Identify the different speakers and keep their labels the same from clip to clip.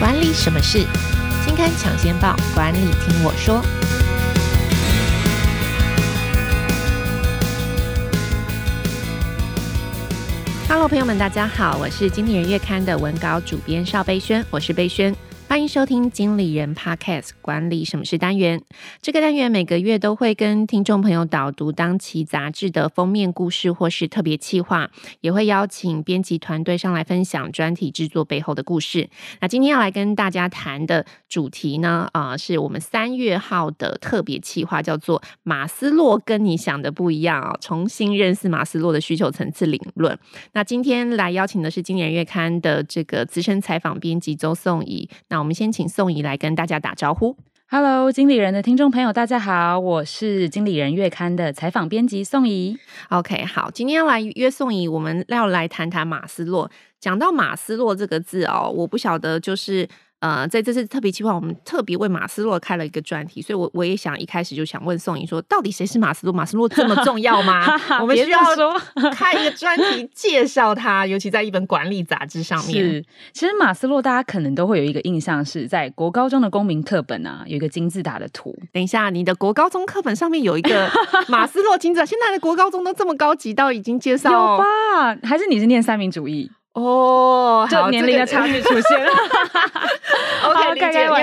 Speaker 1: 管理什么事？金刊抢先报，管理听我说。Hello，朋友们，大家好，我是经理人月刊的文稿主编邵贝轩，我是贝萱。欢迎收听经理人 Podcast 管理什么事单元。这个单元每个月都会跟听众朋友导读当期杂志的封面故事或是特别企划，也会邀请编辑团队上来分享专题制作背后的故事。那今天要来跟大家谈的主题呢，啊、是我们三月号的特别企划，叫做“马斯洛跟你想的不一样”啊，重新认识马斯洛的需求层次理论。那今天来邀请的是经理人月刊的这个资深采访编辑周颂怡。那我们先请宋怡来跟大家打招呼。
Speaker 2: Hello，经理人的听众朋友，大家好，我是经理人月刊的采访编辑宋怡。
Speaker 1: OK，好，今天要来约宋怡，我们要来谈谈马斯洛。讲到马斯洛这个字哦，我不晓得就是。呃，在这次特别计划，我们特别为马斯洛开了一个专题，所以我我也想一开始就想问宋怡说，到底谁是马斯洛？马斯洛这么重要吗？我们需要说 开一个专题 介绍他，尤其在一本管理杂志上面。
Speaker 2: 是，其实马斯洛大家可能都会有一个印象，是在国高中的公民课本啊，有一个金字塔的图。
Speaker 1: 等一下，你的国高中课本上面有一个 马斯洛金字塔，现在的国高中都这么高级，到已经介绍
Speaker 2: 有吧？还是你是念三民主义？
Speaker 1: 哦，
Speaker 2: 就年龄的差距出现了。
Speaker 1: OK，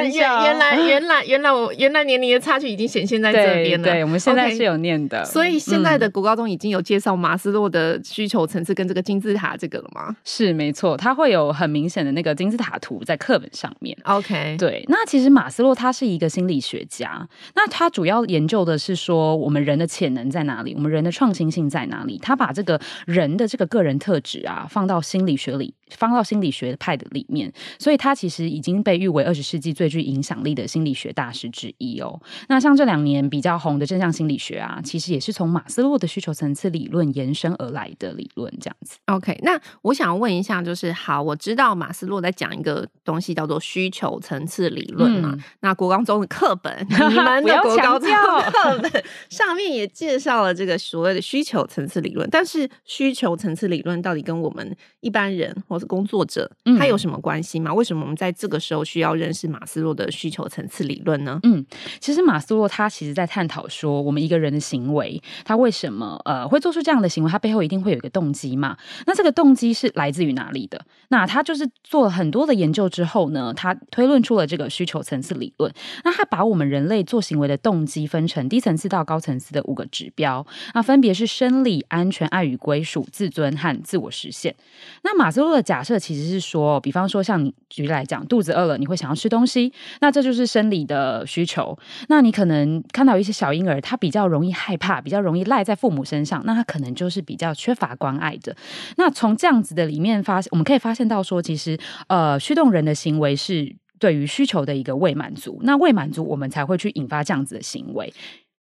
Speaker 1: 理解。原原来原来原来我原来年龄的差距已经显现在这边了。
Speaker 2: 对，我们现在是有念的。
Speaker 1: 所以现在的国高中已经有介绍马斯洛的需求层次跟这个金字塔这个了吗？
Speaker 2: 是没错，它会有很明显的那个金字塔图在课本上面。
Speaker 1: OK，
Speaker 2: 对。那其实马斯洛他是一个心理学家，那他主要研究的是说我们人的潜能在哪里，我们人的创新性在哪里。他把这个人的这个个人特质啊放到心理学里，放到心理学派的里面，所以他其实已经被誉为二十世纪最具影响力的心理学大师之一哦。那像这两年比较红的正向心理学啊，其实也是从马斯洛的需求层次理论延伸而来的理论，这样子。
Speaker 1: OK，那我想问一下，就是好，我知道马斯洛在讲一个东西叫做需求层次理论嘛、嗯？那国高中的课本，你们的国高中课本上面也介绍了这个所谓的需求层次理论，但是需求层次理论到底跟我们一般人或是工作者，他有什么关系吗？为什么我们在这个时候需要认识马斯洛的需求层次理论呢？
Speaker 2: 嗯，其实马斯洛他其实在探讨说，我们一个人的行为，他为什么呃会做出这样的行为？他背后一定会有一个动机嘛？那这个动机是来自于哪里的？那他就是做了很多的研究之后呢，他推论出了这个需求层次理论。那他把我们人类做行为的动机分成低层次到高层次的五个指标，那分别是生理、安全、爱与归属、自尊和自我实现。那马斯洛的假设其实是说，比方说像你举例来讲，肚子饿了，你会想要吃东西，那这就是生理的需求。那你可能看到一些小婴儿，他比较容易害怕，比较容易赖在父母身上，那他可能就是比较缺乏关爱的。那从这样子的里面发现，我们可以发现到说，其实呃，驱动人的行为是对于需求的一个未满足。那未满足，我们才会去引发这样子的行为。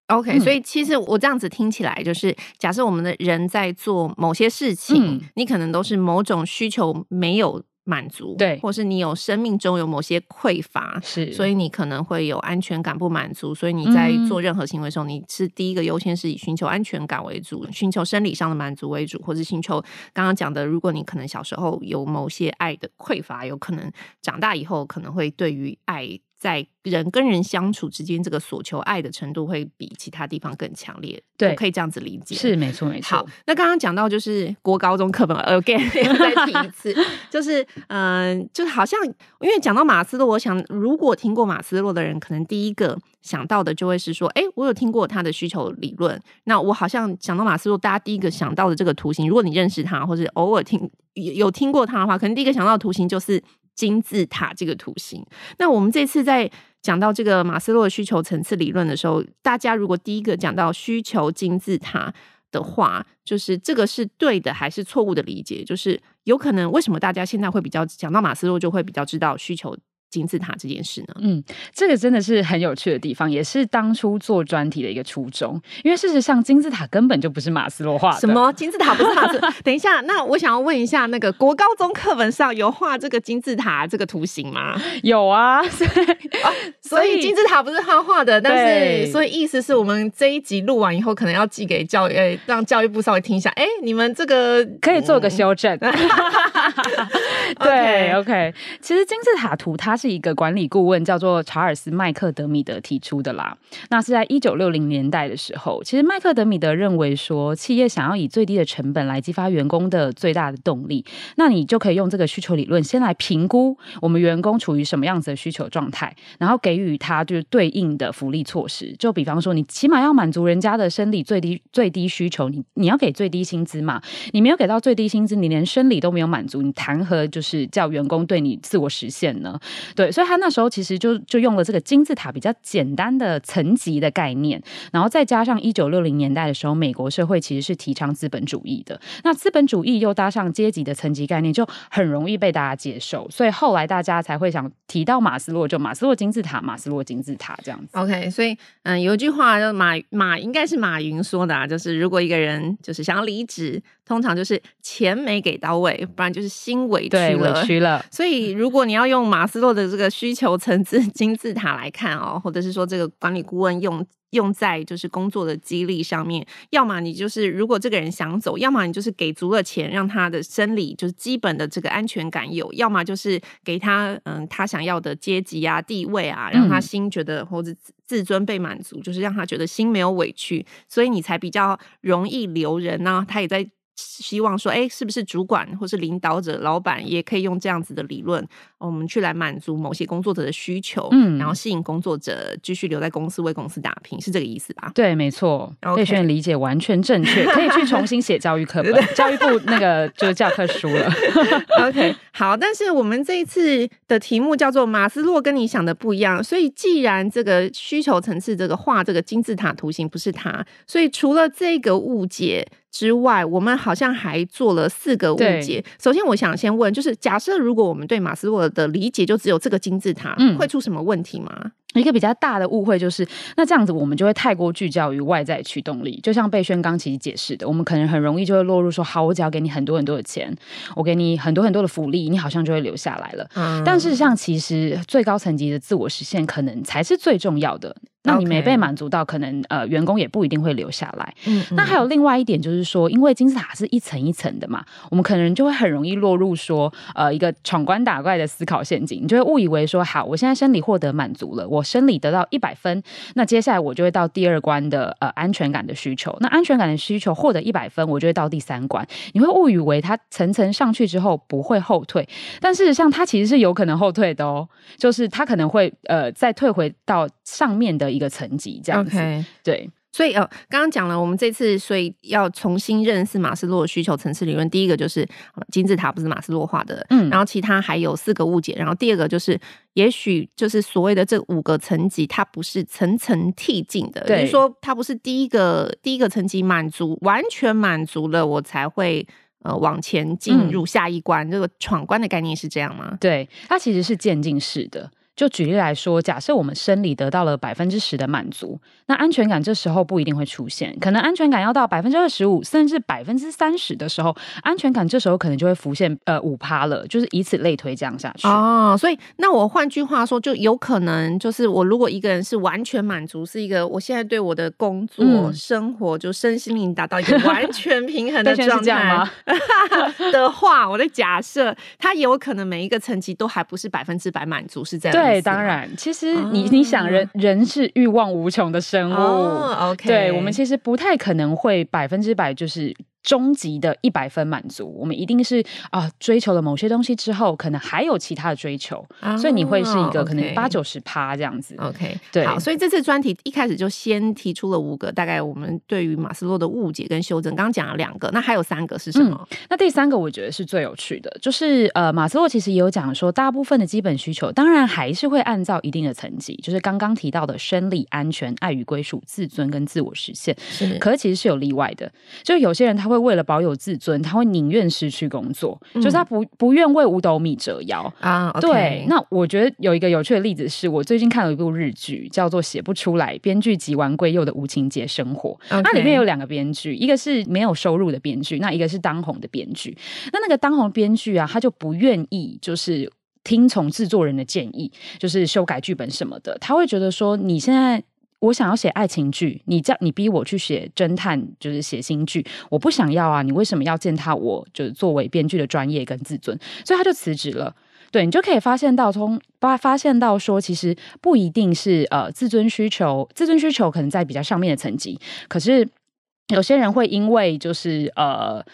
Speaker 1: OK，、嗯、所以其实我这样子听起来，就是假设我们的人在做某些事情，嗯、你可能都是某种需求没有满足，
Speaker 2: 对，
Speaker 1: 或是你有生命中有某些匮乏，
Speaker 2: 是，
Speaker 1: 所以你可能会有安全感不满足，所以你在做任何行为的时候，嗯、你是第一个优先是以寻求安全感为主，寻求生理上的满足为主，或是寻求刚刚讲的，如果你可能小时候有某些爱的匮乏，有可能长大以后可能会对于爱。在人跟人相处之间，这个所求爱的程度会比其他地方更强烈。
Speaker 2: 对，
Speaker 1: 可以这样子理解。
Speaker 2: 是，没错，没错。
Speaker 1: 好，那刚刚讲到就是国高中课本，again 再提一次，就是嗯、呃，就是好像因为讲到马斯洛，我想如果听过马斯洛的人，可能第一个想到的就会是说，哎，我有听过他的需求理论。那我好像讲到马斯洛，大家第一个想到的这个图形，如果你认识他，或者偶尔听有听过他的话，可能第一个想到的图形就是。金字塔这个图形，那我们这次在讲到这个马斯洛的需求层次理论的时候，大家如果第一个讲到需求金字塔的话，就是这个是对的还是错误的理解？就是有可能为什么大家现在会比较讲到马斯洛就会比较知道需求金字塔这件事呢？
Speaker 2: 嗯，这个真的是很有趣的地方，也是当初做专题的一个初衷。因为事实上，金字塔根本就不是马斯洛画的。
Speaker 1: 什么金字塔不是马斯洛？等一下，那我想要问一下，那个国高中课本上有画这个金字塔这个图形吗？
Speaker 2: 有啊，所以，
Speaker 1: 啊、所以金字塔不是他画的，但是所以意思是我们这一集录完以后，可能要寄给教育，欸、让教育部稍微听一下。哎、欸，你们这个
Speaker 2: 可以做个修正。嗯、对，OK，其实金字塔图它是一个管理顾问叫做查尔斯麦克德米德提出的啦。那是在一九六零年代的时候，其实麦克德米德认为说，企业想要以最低的成本来激发员工的最大的动力，那你就可以用这个需求理论先来评估我们员工处于什么样子的需求状态，然后给予他就是对应的福利措施。就比方说，你起码要满足人家的生理最低最低需求，你你要给最低薪资嘛？你没有给到最低薪资，你连生理都没有满足，你谈何就是叫员工对你自我实现呢？对，所以他那时候其实就就用了这个金字塔比较简单的层级的概念，然后再加上一九六零年代的时候，美国社会其实是提倡资本主义的，那资本主义又搭上阶级的层级概念，就很容易被大家接受，所以后来大家才会想提到马斯洛，就马斯洛金字塔，马斯洛金字塔这样子。
Speaker 1: OK，所以嗯，有一句话就马马应该是马云说的啊，就是如果一个人就是想要离职，通常就是钱没给到位，不然就是心委屈了。
Speaker 2: 委屈了。
Speaker 1: 所以如果你要用马斯洛的这个需求层次金字塔来看哦，或者是说这个管理顾问用。用在就是工作的激励上面，要么你就是如果这个人想走，要么你就是给足了钱，让他的生理就是基本的这个安全感有，要么就是给他嗯他想要的阶级啊地位啊，让他心觉得或者自尊被满足，就是让他觉得心没有委屈，所以你才比较容易留人呢、啊。他也在。希望说，哎、欸，是不是主管或是领导者、老板也可以用这样子的理论，我们去来满足某些工作者的需求，嗯，然后吸引工作者继续留在公司为公司打拼，是这个意思吧？
Speaker 2: 对，没错。贝轩理解完全正确，可以去重新写教育课本，教育部那个就是教科书了。
Speaker 1: OK，好，但是我们这一次的题目叫做马斯洛跟你想的不一样，所以既然这个需求层次这个画这个金字塔图形不是他，所以除了这个误解。之外，我们好像还做了四个误解。首先，我想先问，就是假设如果我们对马斯洛的理解就只有这个金字塔，嗯，会出什么问题吗？
Speaker 2: 一个比较大的误会就是，那这样子我们就会太过聚焦于外在驱动力，就像贝轩刚其实解释的，我们可能很容易就会落入说，好，我只要给你很多很多的钱，我给你很多很多的福利，你好像就会留下来了。嗯，但事实上，其实最高层级的自我实现可能才是最重要的。那你没被满足到，可能呃员工也不一定会留下来。嗯，那还有另外一点就是说，因为金字塔是一层一层的嘛，我们可能就会很容易落入说呃一个闯关打怪的思考陷阱，你就会误以为说，好，我现在生理获得满足了，我生理得到一百分，那接下来我就会到第二关的呃安全感的需求，那安全感的需求获得一百分，我就会到第三关。你会误以为它层层上去之后不会后退，但事实上它其实是有可能后退的哦，就是它可能会呃再退回到上面的。一个层级这样子.对，
Speaker 1: 所以呃，刚刚讲了，我们这次所以要重新认识马斯洛的需求层次理论。第一个就是金字塔不是马斯洛画的，嗯，然后其他还有四个误解。然后第二个就是，也许就是所谓的这五个层级，它不是层层递进的，就是说它不是第一个第一个层级满足完全满足了，我才会呃往前进入下一关。嗯，这个闯关的概念是这样吗？
Speaker 2: 对，它其实是渐进式的。就举例来说，假设我们生理得到了百分之十的满足，那安全感这时候不一定会出现，可能安全感要到百分之二十五，甚至百分之三十的时候，安全感这时候可能就会浮现呃五趴了，就是以此类推这样下去。
Speaker 1: 哦，所以那我换句话说，就有可能就是我如果一个人是完全满足，是一个我现在对我的工作、嗯、生活就身心灵达到一个完 全平衡的状态吗 的话，我的假设他有可能每一个层级都还不是百分之百满足，是这样。
Speaker 2: 对，当然，其实你、哦、你想人，人人是欲望无穷的生物。
Speaker 1: 哦、OK，
Speaker 2: 对，我们其实不太可能会百分之百就是。终极的一百分满足，我们一定是啊、呃，追求了某些东西之后，可能还有其他的追求，哦、所以你会是一个可能八九十趴这样子。
Speaker 1: OK，
Speaker 2: 对。
Speaker 1: 好，所以这次专题一开始就先提出了五个，大概我们对于马斯洛的误解跟修正。刚刚讲了两个，那还有三个是什么？
Speaker 2: 嗯、那第三个我觉得是最有趣的，就是呃，马斯洛其实也有讲说，大部分的基本需求当然还是会按照一定的层级，就是刚刚提到的生理安全、爱与归属、自尊跟自我实现。是，可是其实是有例外的，就有些人他会。会为了保有自尊，他会宁愿失去工作，
Speaker 1: 嗯、
Speaker 2: 就是他不不愿为五斗米折腰
Speaker 1: 啊。Okay、
Speaker 2: 对，那我觉得有一个有趣的例子是我最近看了一部日剧，叫做《写不出来》，编剧吉丸圭佑的无情节生活。那里面有两个编剧，一个是没有收入的编剧，那一个是当红的编剧。那那个当红编剧啊，他就不愿意就是听从制作人的建议，就是修改剧本什么的，他会觉得说你现在。我想要写爱情剧，你叫你逼我去写侦探，就是写新剧，我不想要啊！你为什么要践踏我？就是作为编剧的专业跟自尊，所以他就辞职了。对，你就可以发现到，从发发现到说，其实不一定是呃自尊需求，自尊需求可能在比较上面的层级，可是有些人会因为就是呃。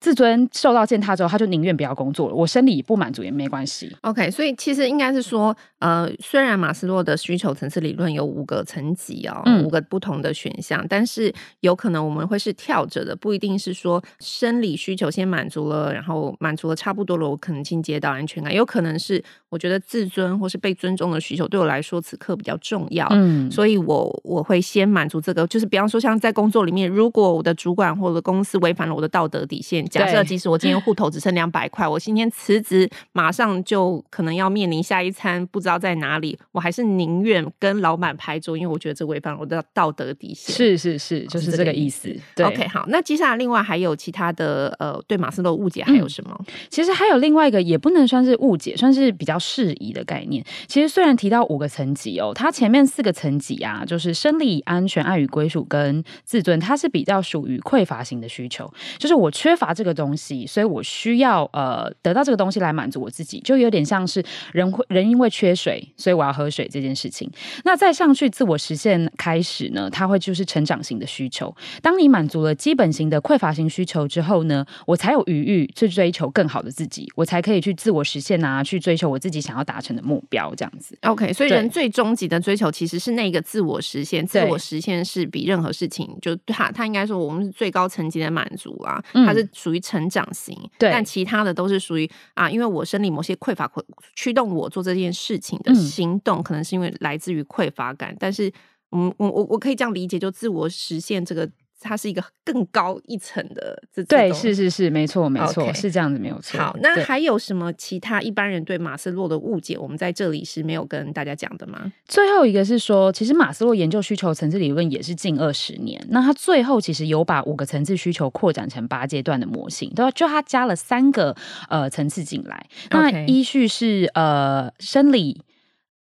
Speaker 2: 自尊受到践踏之后，他就宁愿不要工作了。我生理不满足也没关系。
Speaker 1: OK，所以其实应该是说，呃，虽然马斯洛的需求层次理论有五个层级哦，嗯、五个不同的选项，但是有可能我们会是跳着的，不一定是说生理需求先满足了，然后满足了差不多了，我可能进阶到安全感。有可能是我觉得自尊或是被尊重的需求对我来说此刻比较重要，嗯，所以我我会先满足这个。就是比方说，像在工作里面，如果我的主管或者公司违反了我的道德底线。假设即使我今天户头只剩两百块，我今天辞职，马上就可能要面临下一餐不知道在哪里，我还是宁愿跟老板拍桌，因为我觉得这违反我的道德底线。
Speaker 2: 是是是，就是这个意思。对
Speaker 1: ，OK，好，那接下来另外还有其他的呃，对马斯洛误解还有什么？
Speaker 2: 嗯，其实还有另外一个，也不能算是误解，算是比较适宜的概念。其实虽然提到五个层级哦，它前面四个层级啊，就是生理、安全、爱与归属跟自尊，它是比较属于匮乏型的需求，就是我缺乏这个东西，所以我需要呃得到这个东西来满足我自己，就有点像是人会人因为缺水，所以我要喝水这件事情。那再上去自我实现开始呢，它会就是成长型的需求。当你满足了基本型的匮乏型需求之后呢，我才有余裕去追求更好的自己，我才可以去自我实现啊，去追求我自己想要达成的目标。这样子
Speaker 1: ，OK。所以人最终极的追求其实是那个自我实现，自我实现是比任何事情就他他应该说我们是最高层级的满足啊，它是属于成长型。
Speaker 2: 对，
Speaker 1: 但其他的都是属于啊，因为我生理某些匮乏驱动我做这件事情的行动，嗯、可能是因为来自于匮乏感。但是，嗯，我我我可以这样理解，就自我实现这个。它是一个更高一层的这，
Speaker 2: 对，是是是，没错没错.是这样子没有错。
Speaker 1: 好，那还有什么其他一般人对马斯洛的误解？我们在这里是没有跟大家讲的吗？
Speaker 2: 最后一个是说，其实马斯洛研究需求层次理论也是近二十年，那他最后其实有把五个层次需求扩展成八阶段的模型，对吧？就他加了三个呃层次进来，那依序是呃生理。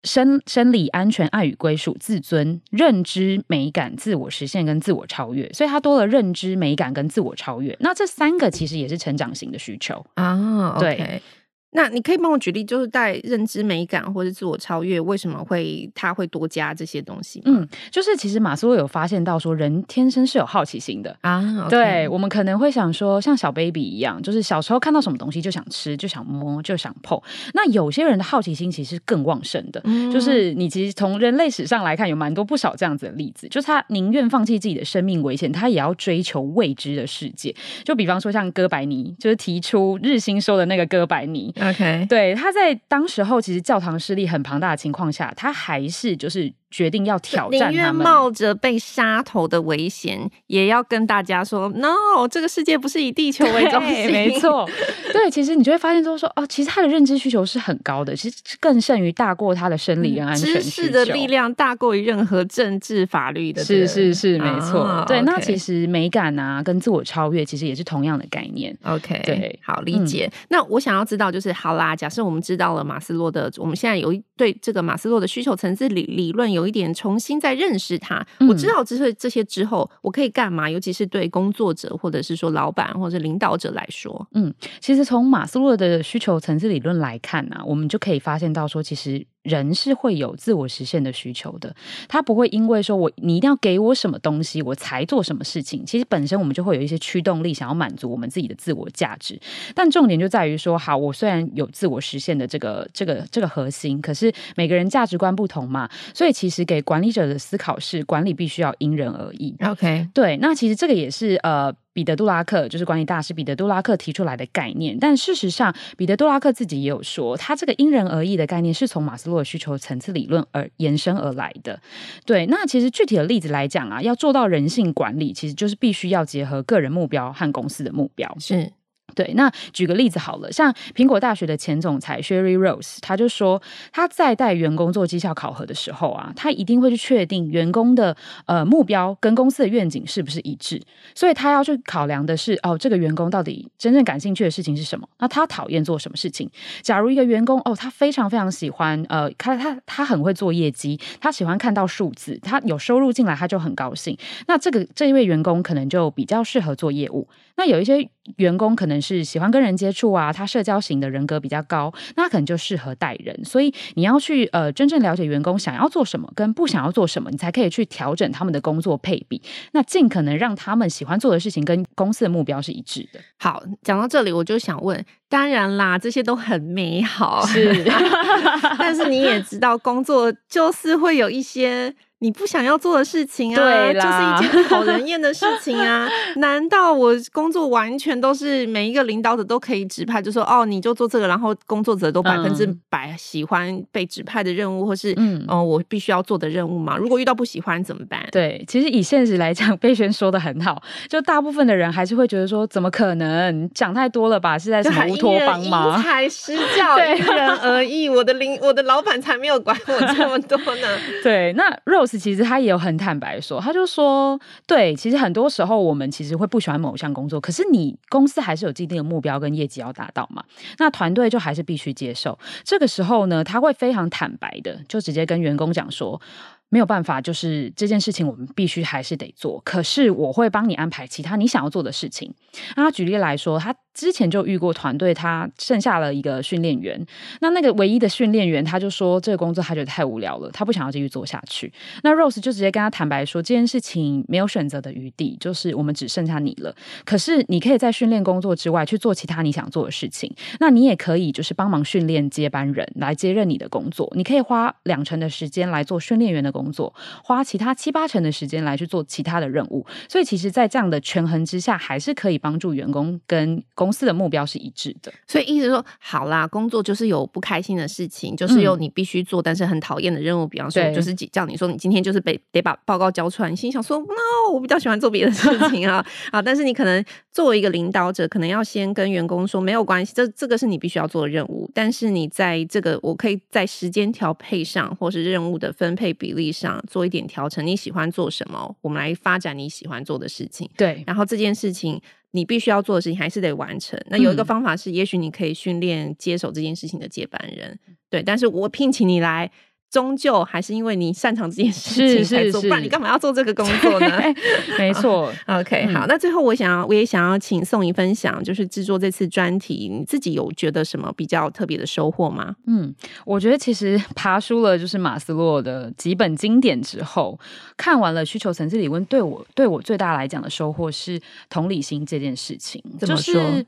Speaker 2: 生生理安全、爱与归属、自尊、认知、美感、自我实现跟自我超越，所以它多了认知、美感跟自我超越。那这三个其实也是成长型的需求
Speaker 1: 啊。对。那你可以帮我举例，就是在认知美感或者自我超越，为什么会他会多加这些东西？
Speaker 2: 嗯，就是其实马斯洛有发现到说，人天生是有好奇心的啊。Okay、对，我们可能会想说，像小 baby 一样，就是小时候看到什么东西就想吃，就想摸，就想碰。那有些人的好奇心其实更旺盛的，嗯、就是你其实从人类史上来看，有蛮多不少这样子的例子，就是他宁愿放弃自己的生命危险，他也要追求未知的世界。就比方说像哥白尼，就是提出日心说的那个哥白尼。
Speaker 1: OK，
Speaker 2: 对，他在当时候其实教堂势力很庞大的情况下，他还是就是。决定要挑战他们，宁愿
Speaker 1: 冒着被杀头的危险，也要跟大家说：“No，这个世界不是以地球为中心。”
Speaker 2: 没错，对，其实你就会发现，就是说，哦，其实他的认知需求是很高的，其实更胜于大过他的生理跟安全需求。
Speaker 1: 知识的力量大过于任何政治法律的。
Speaker 2: 是是是，没错。啊、对，okay 那其实美感啊，跟自我超越，其实也是同样的概念。
Speaker 1: OK，
Speaker 2: 对，
Speaker 1: 好理解。嗯、那我想要知道，就是好啦，假设我们知道了马斯洛的，我们现在有一对这个马斯洛的需求层次理理论有。一点重新再认识它，我知道这些这些之后，我可以干嘛？尤其是对工作者，或者是说老板或者领导者来说，
Speaker 2: 嗯，其实从马斯洛的需求层次理论来看呢、啊，我们就可以发现到说，其实。人是会有自我实现的需求的，他不会因为说我你一定要给我什么东西，我才做什么事情。其实本身我们就会有一些驱动力，想要满足我们自己的自我价值。但重点就在于说，好，我虽然有自我实现的这个这个这个核心，可是每个人价值观不同嘛，所以其实给管理者的思考是，管理必须要因人而异。
Speaker 1: OK，
Speaker 2: 对，那其实这个也是呃。彼得·杜拉克，就是管理大师彼得·杜拉克提出来的概念。但事实上，彼得·杜拉克自己也有说，他这个因人而异的概念是从马斯洛的需求层次理论而延伸而来的。对，那其实具体的例子来讲啊，要做到人性管理，其实就是必须要结合个人目标和公司的目标。
Speaker 1: 是。
Speaker 2: 对，那举个例子好了，像苹果大学的前总裁 Sherry Rose，他就说他在带员工做绩效考核的时候啊，他一定会去确定员工的呃目标跟公司的愿景是不是一致，所以他要去考量的是哦，这个员工到底真正感兴趣的事情是什么？那他讨厌做什么事情？假如一个员工哦，他非常非常喜欢呃，他他他很会做业绩，他喜欢看到数字，他有收入进来他就很高兴，那这个这一位员工可能就比较适合做业务。那有一些员工可能是喜欢跟人接触啊，他社交型的人格比较高，那可能就适合带人。所以你要去呃真正了解员工想要做什么跟不想要做什么，你才可以去调整他们的工作配比，那尽可能让他们喜欢做的事情跟公司的目标是一致的。
Speaker 1: 好，讲到这里我就想问，当然啦，这些都很美好，
Speaker 2: 是，
Speaker 1: 但是你也知道，工作就是会有一些。你不想要做的事情啊，就是一件讨人厌的事情啊！难道我工作完全都是每一个领导者都可以指派，就说哦，你就做这个，然后工作者都百分之百喜欢被指派的任务，嗯、或是嗯、呃，我必须要做的任务吗？如果遇到不喜欢怎么办？
Speaker 2: 对，其实以现实来讲，贝轩说的很好，就大部分的人还是会觉得说，怎么可能？讲太多了吧？是在什么乌托邦吗？
Speaker 1: 因材施教，因人而异。我的领，我的老板才没有管我这么多呢。
Speaker 2: 对，那 Rose。其实他也有很坦白说，他就说，对，其实很多时候我们其实会不喜欢某项工作，可是你公司还是有既定的目标跟业绩要达到嘛，那团队就还是必须接受。这个时候呢，他会非常坦白的，就直接跟员工讲说，没有办法，就是这件事情我们必须还是得做，可是我会帮你安排其他你想要做的事情。那举例来说，他。之前就遇过团队，他剩下了一个训练员。那那个唯一的训练员，他就说这个工作他觉得太无聊了，他不想要继续做下去。那 Rose 就直接跟他坦白说，这件事情没有选择的余地，就是我们只剩下你了。可是你可以在训练工作之外去做其他你想做的事情。那你也可以就是帮忙训练接班人来接任你的工作。你可以花两成的时间来做训练员的作，花其他七八成的时间来去做其他的任务。所以其实，在这样的权衡之下，还是可以帮助员工跟。公司的目标是一致的，
Speaker 1: 所以意思说，好啦，工作就是有不开心的事情，就是有你必须做，但是很讨厌的任务。比方说，就是叫你说，你今天就是被得把报告交出来，你心想说，no，我比较喜欢做别的事情啊 啊！但是你可能作为一个领导者，可能要先跟员工说，没有关系，这这个是你必须要做的任务，但是你在这个我可以在时间调配上，或是任务的分配比例上做一点调整。你喜欢做什么？我们来发展你喜欢做的事情。
Speaker 2: 对，
Speaker 1: 然后这件事情。你必须要做的事情还是得完成。那有一个方法是，也许你可以训练接手这件事情的接班人，嗯、对。但是我聘请你来。终究还是因为你擅长这件事情才做，不然你干嘛要做这个工作呢？
Speaker 2: 没错。
Speaker 1: OK，好，那最后我想要，我也想要请宋怡分享，就是制作这次专题，你自己有觉得什么比较特别的收获吗？
Speaker 2: 嗯，我觉得其实爬书了就是马斯洛的几本经典之后，看完了需求层次理论，对我对我最大来讲的收获是同理心这件事情，
Speaker 1: 怎么说？
Speaker 2: 就是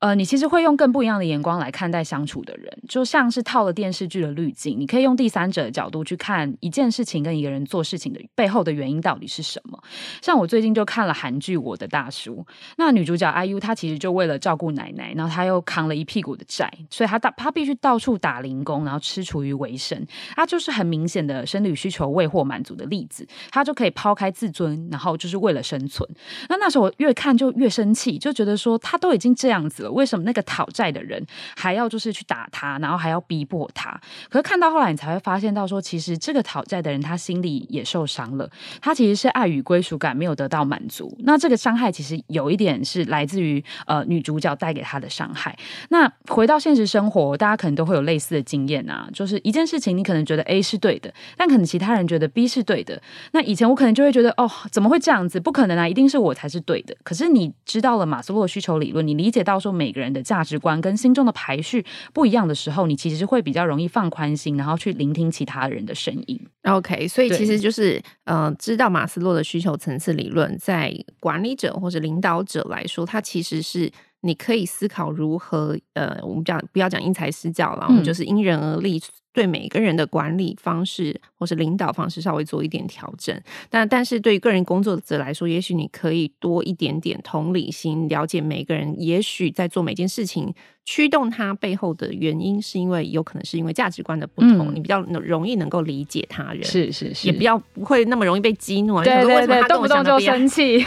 Speaker 2: 呃，你其实会用更不一样的眼光来看待相处的人，就像是套了电视剧的滤镜，你可以用第三者的角度去看一件事情跟一个人做事情的背后的原因到底是什么。像我最近就看了韩剧《我的大叔》，那女主角 IU 她其实就为了照顾奶奶，然后她又扛了一屁股的债，所以她到她必须到处打零工，然后吃厨余为生。她就是很明显的生理需求未获满足的例子，她就可以抛开自尊，然后就是为了生存。那那时候我越看就越生气，就觉得说她都已经这样子了。为什么那个讨债的人还要就是去打他，然后还要逼迫他？可是看到后来，你才会发现到说，其实这个讨债的人他心里也受伤了，他其实是爱与归属感没有得到满足。那这个伤害其实有一点是来自于呃女主角带给他的伤害。那回到现实生活，大家可能都会有类似的经验啊，就是一件事情你可能觉得 A 是对的，但可能其他人觉得 B 是对的。那以前我可能就会觉得哦，怎么会这样子？不可能啊，一定是我才是对的。可是你知道了马斯洛需求理论，你理解到说每个人的价值观跟心中的排序不一样的时候，你其实会比较容易放宽心，然后去聆听其他人的声音。
Speaker 1: OK，所以其实就是呃，知道马斯洛的需求层次理论，在管理者或者领导者来说，它其实是你可以思考如何呃，我们讲不要讲因材施教了，我们就是因人而异，对每个人的管理方式或是领导方式稍微做一点调整。但但是对于个人工作者来说，也许你可以多一点点同理心，了解每个人，也许在做每件事情。驱动他背后的原因，是因为有可能是因为价值观的不同，嗯、你比较容易能够理解他人，
Speaker 2: 是是是，
Speaker 1: 也比较不会那么容易被激怒。
Speaker 2: 对对对，动不动就生气。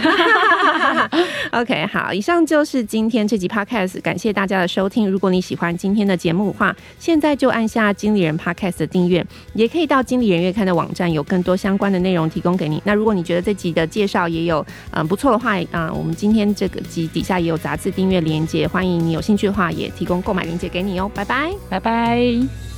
Speaker 1: OK，好，以上就是今天这集 Podcast，感谢大家的收听。如果你喜欢今天的节目的话，现在就按下经理人 Podcast 的订阅，也可以到经理人月刊的网站，有更多相关的内容提供给你。那如果你觉得这集的介绍也有嗯不错的话，啊、嗯，我们今天这个集底下也有杂志订阅链接，欢迎你有兴趣的话也。提供购买链接给你哦，拜拜，
Speaker 2: 拜拜。